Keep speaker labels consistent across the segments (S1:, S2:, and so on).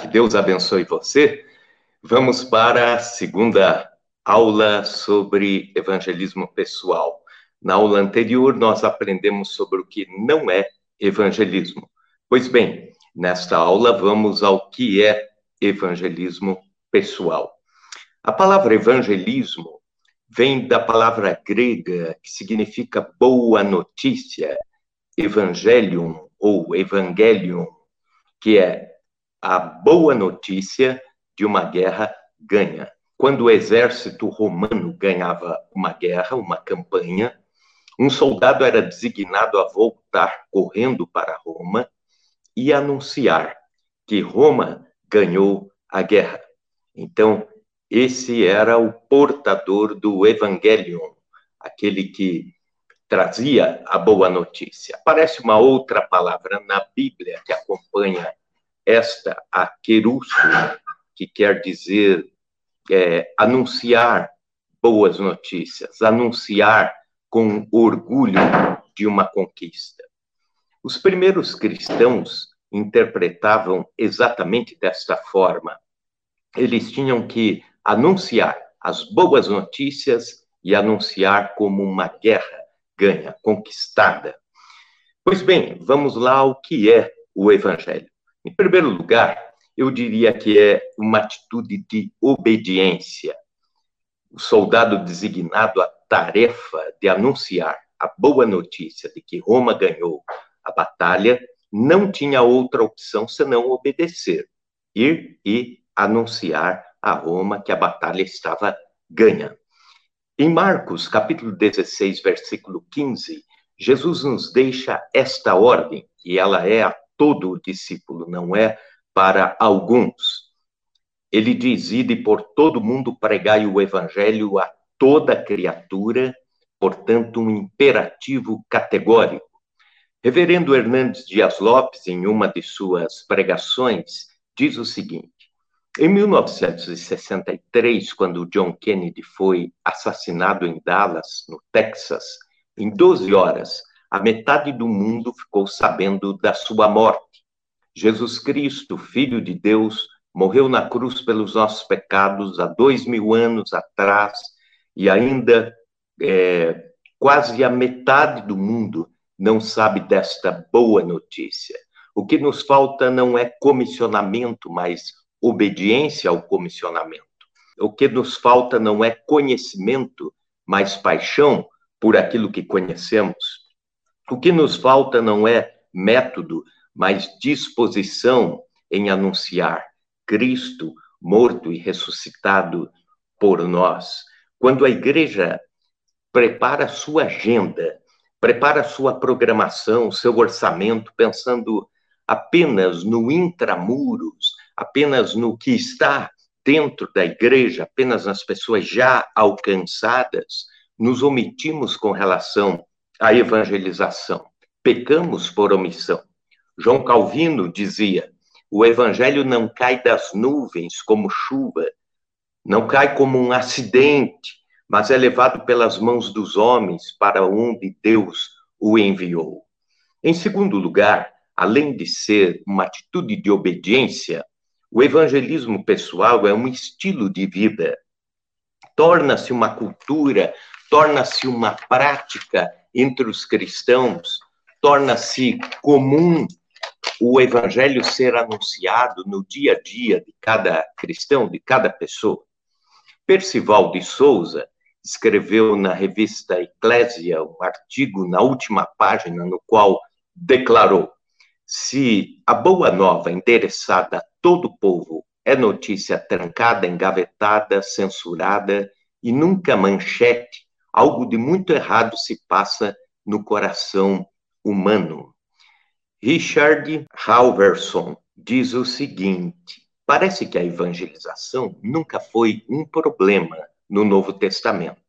S1: Que Deus abençoe você. Vamos para a segunda aula sobre evangelismo pessoal. Na aula anterior, nós aprendemos sobre o que não é evangelismo. Pois bem, nesta aula, vamos ao que é evangelismo pessoal. A palavra evangelismo vem da palavra grega que significa boa notícia, evangelium ou evangelium, que é a boa notícia de uma guerra ganha. Quando o exército romano ganhava uma guerra, uma campanha, um soldado era designado a voltar correndo para Roma e anunciar que Roma ganhou a guerra. Então, esse era o portador do Evangelion, aquele que trazia a boa notícia. Aparece uma outra palavra na Bíblia que acompanha esta, a querusso, que quer dizer é, anunciar boas notícias, anunciar com orgulho de uma conquista. Os primeiros cristãos interpretavam exatamente desta forma. Eles tinham que anunciar as boas notícias e anunciar como uma guerra ganha, conquistada. Pois bem, vamos lá ao que é o evangelho. Em primeiro lugar, eu diria que é uma atitude de obediência. O soldado designado à tarefa de anunciar a boa notícia de que Roma ganhou a batalha não tinha outra opção senão obedecer, ir e anunciar a Roma que a batalha estava ganha. Em Marcos, capítulo 16, versículo 15, Jesus nos deixa esta ordem, e ela é a todo o discípulo, não é para alguns. Ele diz: Ide por todo mundo pregai o evangelho a toda criatura, portanto, um imperativo categórico. Reverendo Hernandes Dias Lopes, em uma de suas pregações, diz o seguinte: em 1963, quando John Kennedy foi assassinado em Dallas, no Texas, em 12 horas, a metade do mundo ficou sabendo da sua morte. Jesus Cristo, Filho de Deus, morreu na cruz pelos nossos pecados há dois mil anos atrás e ainda é, quase a metade do mundo não sabe desta boa notícia. O que nos falta não é comissionamento, mas obediência ao comissionamento. O que nos falta não é conhecimento, mas paixão por aquilo que conhecemos. O que nos falta não é método, mas disposição em anunciar Cristo morto e ressuscitado por nós. Quando a igreja prepara sua agenda, prepara sua programação, seu orçamento, pensando apenas no intramuros, apenas no que está dentro da igreja, apenas nas pessoas já alcançadas, nos omitimos com relação a evangelização. Pecamos por omissão. João Calvino dizia: o evangelho não cai das nuvens como chuva, não cai como um acidente, mas é levado pelas mãos dos homens para onde Deus o enviou. Em segundo lugar, além de ser uma atitude de obediência, o evangelismo pessoal é um estilo de vida. Torna-se uma cultura, torna-se uma prática entre os cristãos, torna-se comum o evangelho ser anunciado no dia a dia de cada cristão, de cada pessoa. Percival de Souza escreveu na revista Eclésia um artigo na última página no qual declarou: se a boa nova endereçada a todo o povo é notícia trancada, engavetada, censurada e nunca manchete, algo de muito errado se passa no coração humano. Richard Halverson diz o seguinte: parece que a evangelização nunca foi um problema no Novo Testamento.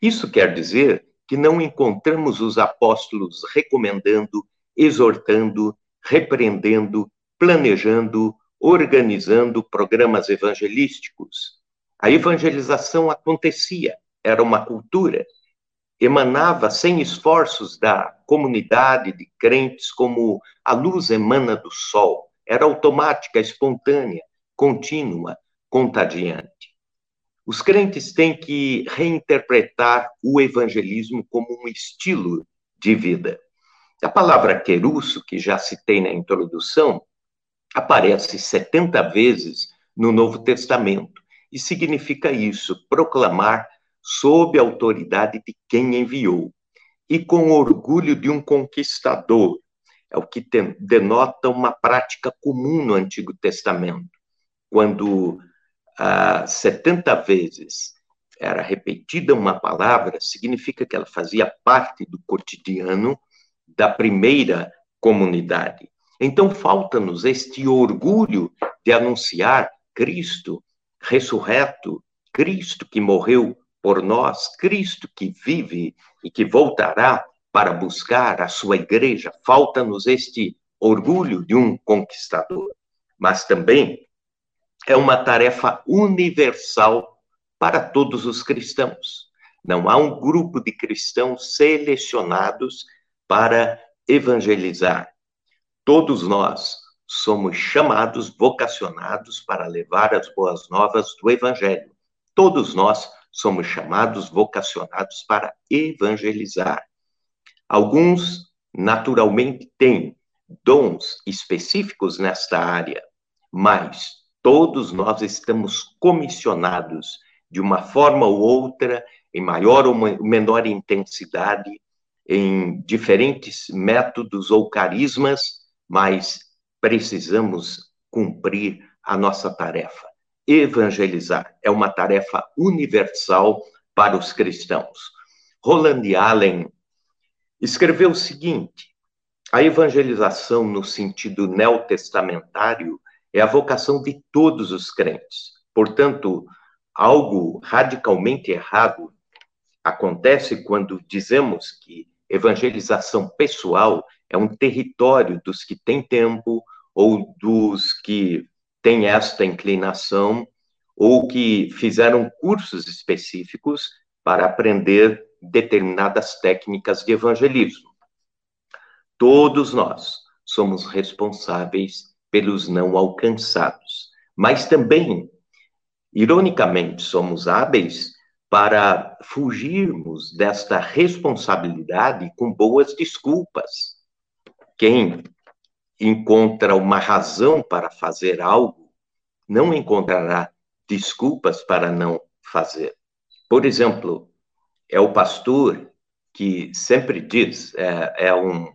S1: Isso quer dizer que não encontramos os apóstolos recomendando, exortando, repreendendo, planejando, organizando programas evangelísticos. A evangelização acontecia, era uma cultura, emanava sem esforços da comunidade de crentes como a luz emana do sol. era automática, espontânea, contínua, contagiante. Os crentes têm que reinterpretar o evangelismo como um estilo de vida. A palavra querusso, que já citei na introdução, aparece 70 vezes no Novo Testamento e significa isso, proclamar sob a autoridade de quem enviou e com orgulho de um conquistador. É o que tem, denota uma prática comum no Antigo Testamento, quando ah, 70 vezes era repetida uma palavra, significa que ela fazia parte do cotidiano da primeira comunidade. Então, falta-nos este orgulho de anunciar Cristo ressurreto, Cristo que morreu por nós, Cristo que vive e que voltará para buscar a sua igreja. Falta-nos este orgulho de um conquistador, mas também é uma tarefa universal para todos os cristãos. Não há um grupo de cristãos selecionados para evangelizar. Todos nós somos chamados, vocacionados para levar as boas novas do evangelho. Todos nós somos chamados, vocacionados para evangelizar. Alguns, naturalmente, têm dons específicos nesta área, mas todos nós estamos comissionados de uma forma ou outra, em maior ou menor intensidade, em diferentes métodos ou carismas, mas precisamos cumprir a nossa tarefa evangelizar. É uma tarefa universal para os cristãos. Roland Allen escreveu o seguinte: a evangelização, no sentido neotestamentário, é a vocação de todos os crentes. Portanto, algo radicalmente errado acontece quando dizemos que evangelização pessoal é um território dos que têm tempo ou dos que têm esta inclinação ou que fizeram cursos específicos para aprender determinadas técnicas de evangelismo. Todos nós somos responsáveis pelos não alcançados, mas também, ironicamente, somos hábeis para fugirmos desta responsabilidade com boas desculpas. Quem encontra uma razão para fazer algo, não encontrará desculpas para não fazer. Por exemplo, é o pastor que sempre diz, é, é, um,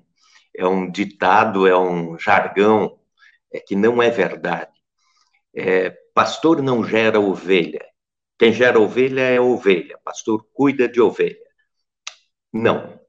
S1: é um ditado, é um jargão, é que não é verdade. É, pastor não gera ovelha. Quem gera ovelha é ovelha. Pastor cuida de ovelha. Não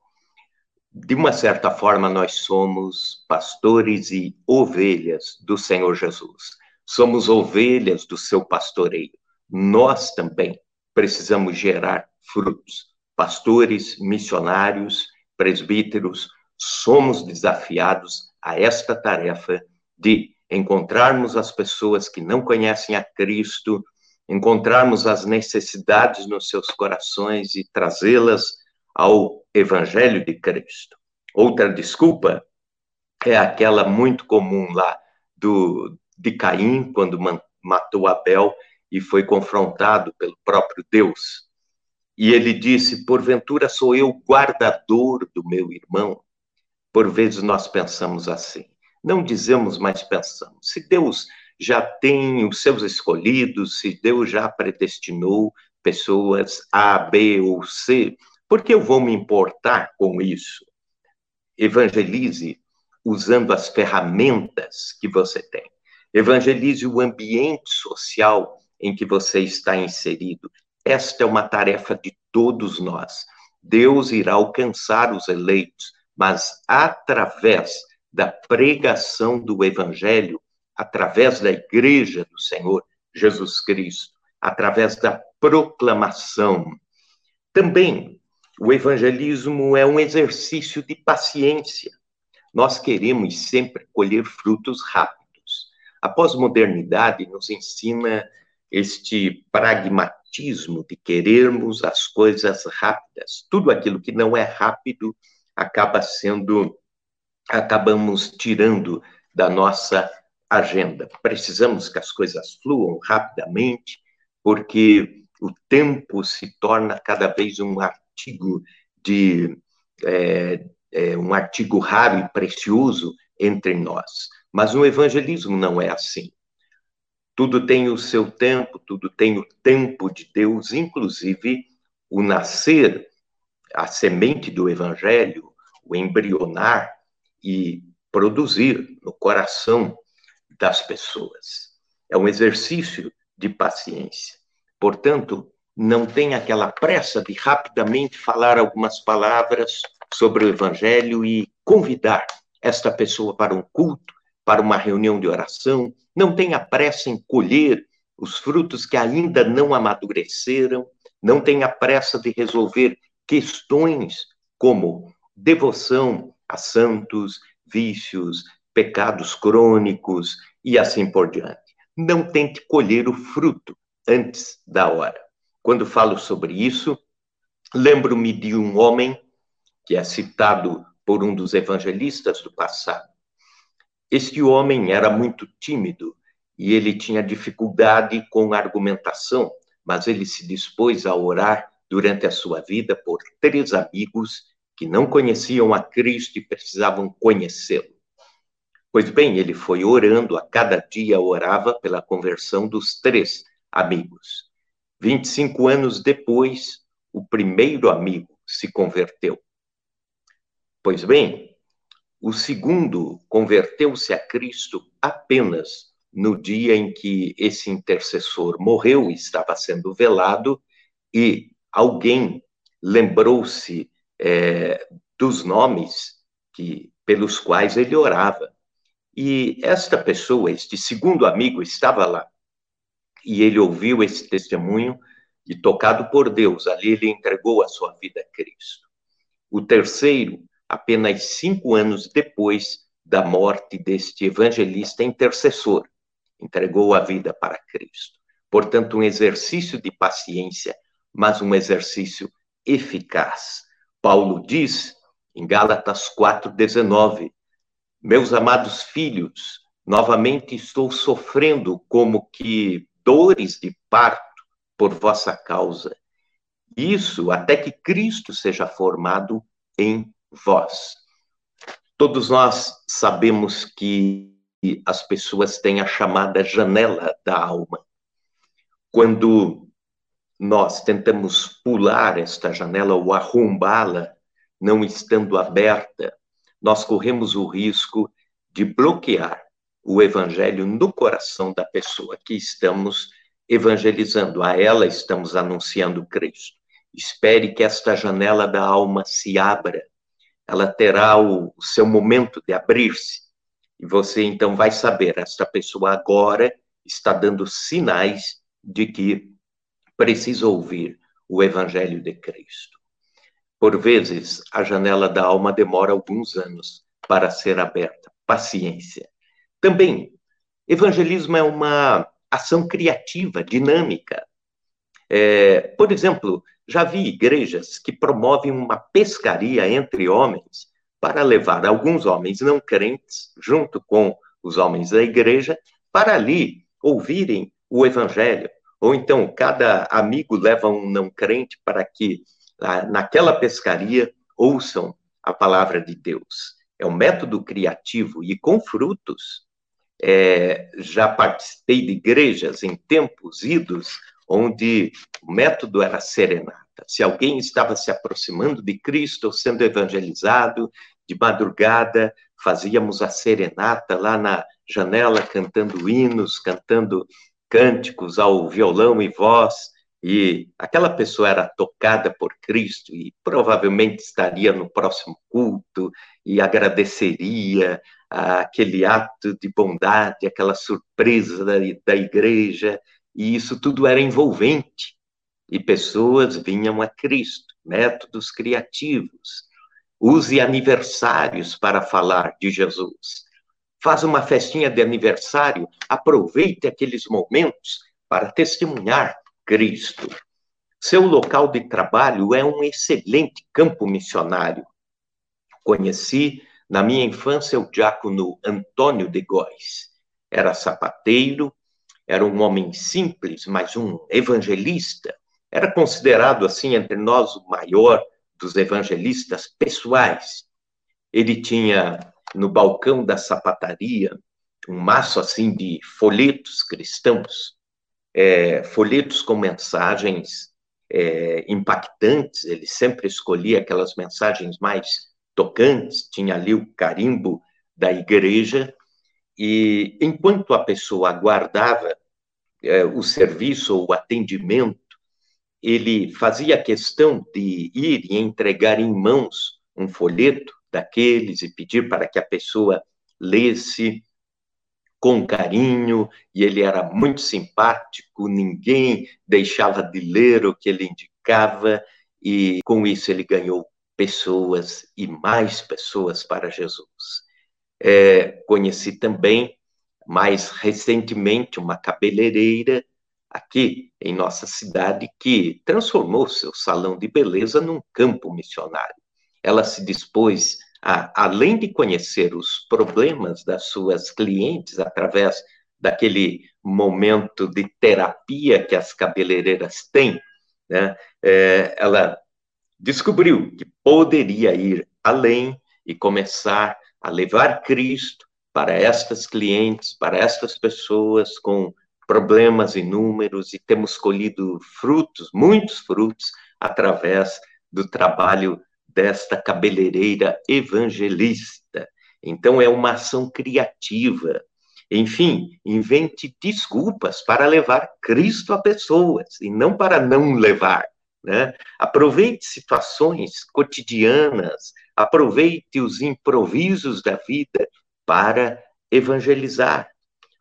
S1: de uma certa forma, nós somos pastores e ovelhas do Senhor Jesus. Somos ovelhas do seu pastoreio. Nós também precisamos gerar frutos. Pastores, missionários, presbíteros, somos desafiados a esta tarefa de encontrarmos as pessoas que não conhecem a Cristo, encontrarmos as necessidades nos seus corações e trazê-las ao Evangelho de Cristo. Outra desculpa é aquela muito comum lá do, de Caim, quando matou Abel e foi confrontado pelo próprio Deus. E ele disse: Porventura sou eu guardador do meu irmão? Por vezes nós pensamos assim. Não dizemos, mas pensamos. Se Deus já tem os seus escolhidos, se Deus já predestinou pessoas A, B ou C, por que eu vou me importar com isso? Evangelize usando as ferramentas que você tem. Evangelize o ambiente social em que você está inserido. Esta é uma tarefa de todos nós. Deus irá alcançar os eleitos, mas através da pregação do Evangelho, através da Igreja do Senhor Jesus Cristo, através da proclamação. Também o evangelismo é um exercício de paciência. Nós queremos sempre colher frutos rápidos. A pós-modernidade nos ensina este pragmatismo de querermos as coisas rápidas. Tudo aquilo que não é rápido acaba sendo acabamos tirando da nossa agenda. Precisamos que as coisas fluam rapidamente, porque o tempo se torna cada vez um artigo de é, é, um artigo raro e precioso entre nós. Mas o evangelismo não é assim. Tudo tem o seu tempo, tudo tem o tempo de Deus, inclusive o nascer, a semente do evangelho, o embrionar e produzir no coração das pessoas. É um exercício de paciência. Portanto, não tem aquela pressa de rapidamente falar algumas palavras sobre o Evangelho e convidar esta pessoa para um culto, para uma reunião de oração. Não tenha pressa em colher os frutos que ainda não amadureceram. Não tenha pressa de resolver questões como devoção a santos, vícios, pecados crônicos e assim por diante. Não tente colher o fruto antes da hora. Quando falo sobre isso, lembro-me de um homem que é citado por um dos evangelistas do passado. Este homem era muito tímido e ele tinha dificuldade com argumentação, mas ele se dispôs a orar durante a sua vida por três amigos que não conheciam a Cristo e precisavam conhecê-lo. Pois bem, ele foi orando, a cada dia orava pela conversão dos três amigos. 25 anos depois, o primeiro amigo se converteu. Pois bem, o segundo converteu-se a Cristo apenas no dia em que esse intercessor morreu, estava sendo velado, e alguém lembrou-se é, dos nomes que, pelos quais ele orava. E esta pessoa, este segundo amigo, estava lá e ele ouviu esse testemunho e, tocado por Deus, ali ele entregou a sua vida a Cristo. O terceiro, apenas cinco anos depois da morte deste evangelista intercessor, entregou a vida para Cristo. Portanto, um exercício de paciência, mas um exercício eficaz. Paulo diz em Gálatas 4:19: Meus amados filhos, novamente estou sofrendo como que dores de parto por vossa causa. Isso até que Cristo seja formado em vós. Todos nós sabemos que as pessoas têm a chamada janela da alma. Quando nós tentamos pular esta janela ou arrombá-la, não estando aberta, nós corremos o risco de bloquear o evangelho no coração da pessoa que estamos evangelizando. A ela estamos anunciando Cristo. Espere que esta janela da alma se abra. Ela terá o, seu momento de abrir-se. E você então vai saber, esta pessoa agora está dando sinais de que precisa ouvir o evangelho de Cristo. Por vezes, a janela da alma demora alguns anos para ser aberta. Paciência. Também, evangelismo é uma ação criativa, dinâmica. É, por exemplo, já vi igrejas que promovem uma pescaria entre homens para levar alguns homens não crentes, junto com os homens da igreja, para ali ouvirem o evangelho. Ou então, cada amigo leva um não crente para que, naquela pescaria, ouçam a palavra de Deus. É um método criativo e com frutos. É, já participei de igrejas em tempos idos onde o método era serenata. Se alguém estava se aproximando de Cristo ou sendo evangelizado, de madrugada fazíamos a serenata lá na janela, cantando hinos, cantando cânticos ao violão e voz, e aquela pessoa era tocada por Cristo e provavelmente estaria no próximo culto e agradeceria aquele ato de bondade, aquela surpresa da, da igreja, e isso tudo era envolvente. E pessoas vinham a Cristo, métodos criativos. Use aniversários para falar de Jesus. Faz uma festinha de aniversário, aproveite aqueles momentos para testemunhar Cristo. Seu local de trabalho é um excelente campo missionário. Conheci na minha infância, o diácono Antônio de Góes era sapateiro, era um homem simples, mas um evangelista. Era considerado, assim, entre nós, o maior dos evangelistas pessoais. Ele tinha no balcão da sapataria um maço assim de folhetos cristãos, é, folhetos com mensagens é, impactantes. Ele sempre escolhia aquelas mensagens mais tocantes. Tinha ali o carimbo da igreja e enquanto a pessoa aguardava é, o serviço ou o atendimento, ele fazia questão de ir e entregar em mãos um folheto daqueles e pedir para que a pessoa lesse com carinho, e ele era muito simpático, ninguém deixava de ler o que ele indicava, e com isso ele ganhou pessoas e mais pessoas para Jesus. É, conheci também, mais recentemente, uma cabeleireira aqui em nossa cidade que transformou seu salão de beleza num campo missionário. Ela se dispôs a, além de conhecer os problemas das suas clientes através daquele momento de terapia que as cabeleireiras têm, né, é, ela descobriu que poderia ir além e começar a levar Cristo para estas clientes, para estas pessoas com problemas inúmeros e temos colhido frutos, muitos frutos, através do trabalho desta cabeleireira evangelista. Então, é uma ação criativa. Enfim, invente desculpas para levar Cristo a pessoas e não para não levar. Né? Aproveite situações cotidianas, aproveite os improvisos da vida para evangelizar.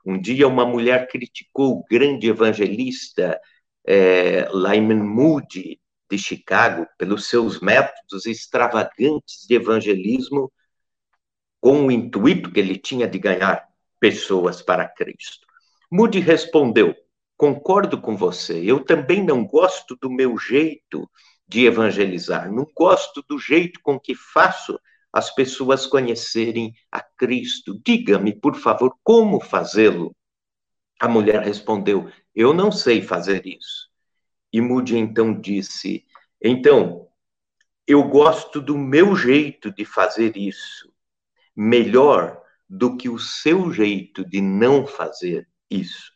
S1: Um dia, uma mulher criticou o grande evangelista é, Lyman Moody, de Chicago, pelos seus métodos extravagantes de evangelismo, com o intuito que ele tinha de ganhar pessoas para Cristo. Moody respondeu: Concordo com você, eu também não gosto do meu jeito de evangelizar, não gosto do jeito com que faço as pessoas conhecerem a Cristo. Diga-me, por favor, como fazê-lo? A mulher respondeu: Eu não sei fazer isso. E Moody então disse: Então, eu gosto do meu jeito de fazer isso, melhor do que o seu jeito de não fazer isso.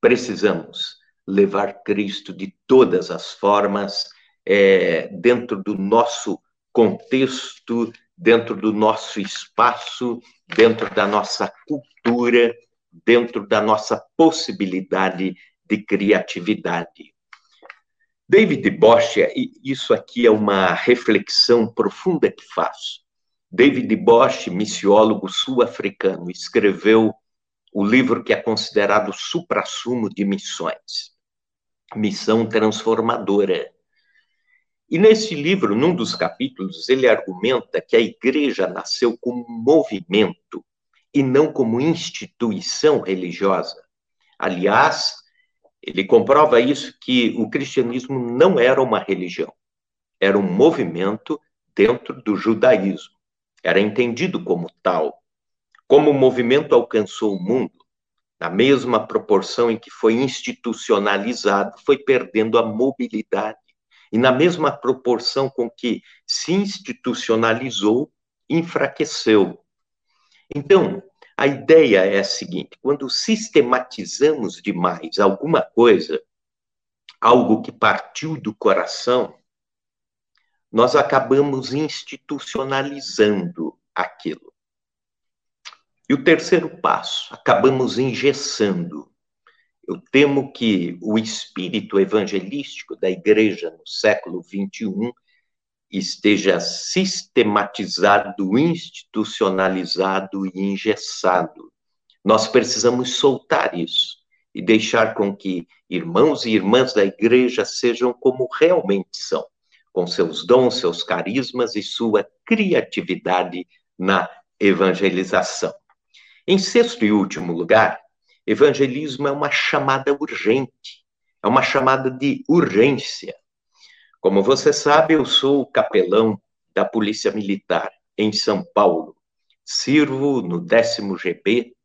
S1: Precisamos levar Cristo de todas as formas, é, dentro do nosso contexto, dentro do nosso espaço, dentro da nossa cultura, dentro da nossa possibilidade de criatividade. David Bosch, isso aqui é uma reflexão profunda que faço. David Bosch, missiólogo sul-africano, escreveu o livro que é considerado o suprassumo de missões, Missão Transformadora. E nesse livro, num dos capítulos, ele argumenta que a igreja nasceu como movimento e não como instituição religiosa. Aliás, ele comprova isso que o cristianismo não era uma religião, era um movimento dentro do judaísmo. Era entendido como tal. Como o movimento alcançou o mundo, na mesma proporção em que foi institucionalizado, foi perdendo a mobilidade. E na mesma proporção com que se institucionalizou, enfraqueceu. Então, a ideia é a seguinte: quando sistematizamos demais alguma coisa, algo que partiu do coração, nós acabamos institucionalizando aquilo. E o terceiro passo, acabamos engessando. Eu temo que o espírito evangelístico da igreja no século XXI esteja sistematizado, institucionalizado e engessado. Nós precisamos soltar isso e deixar com que irmãos e irmãs da igreja sejam como realmente são, com seus dons, seus carismas e sua criatividade na evangelização. Em sexto e último lugar, evangelismo é uma chamada urgente, é uma chamada de urgência. Como você sabe, eu sou capelão da Polícia Militar em São Paulo. Sirvo no 10 GB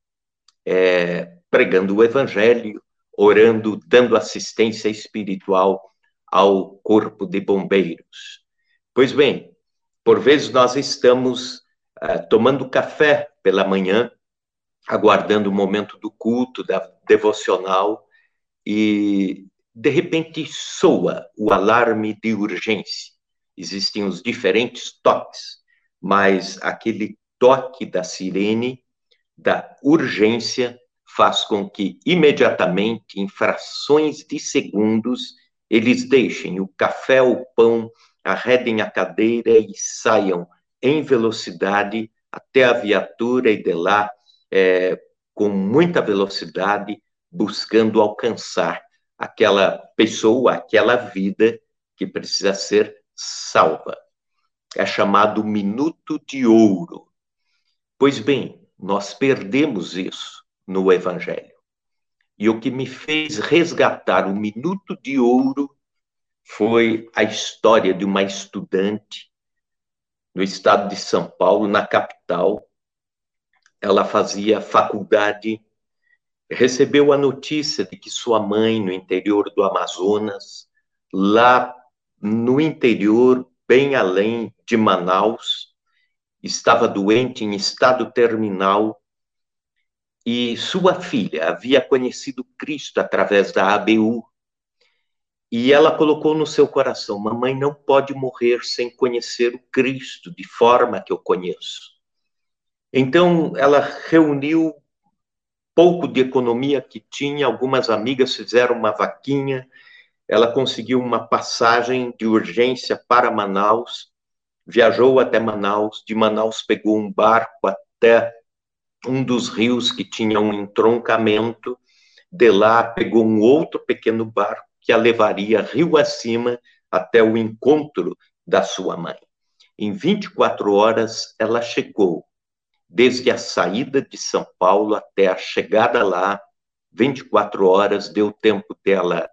S1: é, pregando o evangelho, orando, dando assistência espiritual ao corpo de bombeiros. Pois bem, por vezes nós estamos uh, tomando café pela manhã, aguardando o momento do culto, da devocional, e de repente soa o alarme de urgência. Existem os diferentes toques, mas aquele toque da sirene, da urgência, faz com que imediatamente, em frações de segundos, eles deixem o café, o pão, arredem a cadeira e saiam em velocidade até a viatura e de lá, é, com muita velocidade, buscando alcançar aquela pessoa, aquela vida que precisa ser salva. É chamado minuto de ouro. Pois bem, nós perdemos isso no Evangelho. E o que me fez resgatar o minuto de ouro foi a história de uma estudante no estado de São Paulo, na capital. Ela fazia faculdade, recebeu a notícia de que sua mãe, no interior do Amazonas, lá no interior, bem além de Manaus, estava doente em estado terminal e sua filha havia conhecido Cristo através da ABU. E ela colocou no seu coração: Mamãe não pode morrer sem conhecer o Cristo de forma que eu conheço. Então, ela reuniu pouco de economia que tinha, algumas amigas fizeram uma vaquinha, ela conseguiu uma passagem de urgência para Manaus, viajou até Manaus, de Manaus pegou um barco até um dos rios que tinha um entroncamento, de lá pegou um outro pequeno barco que a levaria rio acima até o encontro da sua mãe. Em 24 horas, ela chegou, desde a saída de São Paulo até a chegada lá, 24 horas deu tempo dela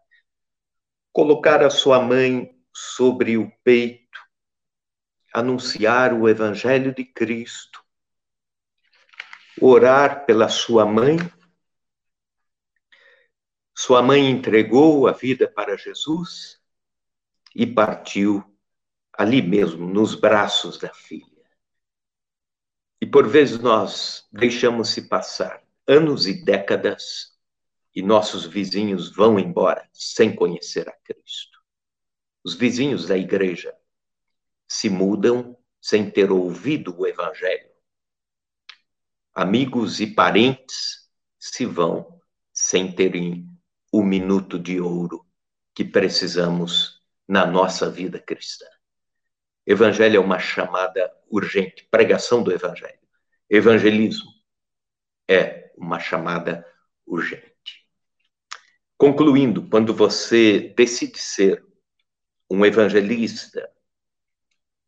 S1: colocar a sua mãe sobre o peito, anunciar o Evangelho de Cristo, orar pela sua mãe. Sua mãe entregou a vida para Jesus e partiu ali mesmo, nos braços da filha. E por vezes nós deixamos se passar anos e décadas e nossos vizinhos vão embora sem conhecer a Cristo. Os vizinhos da igreja se mudam sem ter ouvido o Evangelho amigos e parentes se vão sem terem o minuto de ouro que precisamos na nossa vida cristã. Evangelho é uma chamada urgente, pregação do Evangelho. Evangelismo é uma chamada urgente. Concluindo, quando você decide ser um evangelista,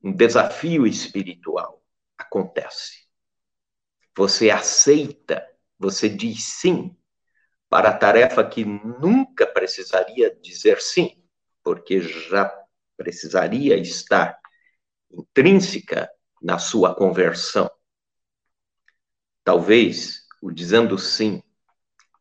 S1: um desafio espiritual acontece você aceita, você diz sim para a tarefa que nunca precisaria dizer sim, porque já precisaria estar intrínseca na sua conversão. Talvez o dizendo sim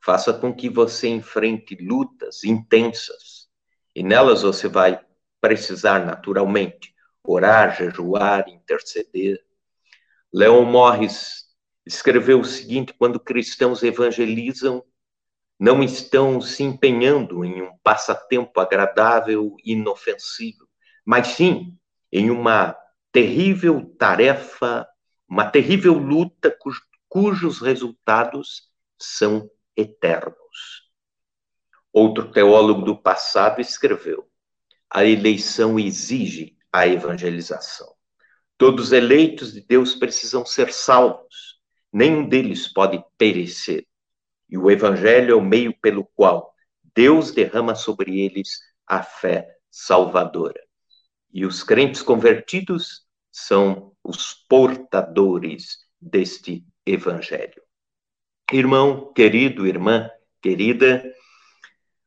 S1: faça com que você enfrente lutas intensas, e nelas você vai precisar naturalmente orar, jejuar, interceder. Leon Morris escreveu o seguinte: quando cristãos evangelizam, não estão se empenhando em um passatempo agradável e inofensivo, mas sim em uma terrível tarefa, uma terrível luta cujo, cujos resultados são eternos. Outro teólogo do passado escreveu: a eleição exige a evangelização. Todos eleitos de Deus precisam ser salvos nenhum deles pode perecer. E o Evangelho é o meio pelo qual Deus derrama sobre eles a fé salvadora. E os crentes convertidos são os portadores deste Evangelho. Irmão querido, irmã querida,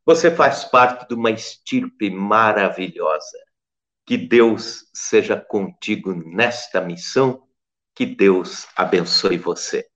S1: você faz parte de uma estirpe maravilhosa. Que Deus seja contigo nesta missão que Deus abençoe você.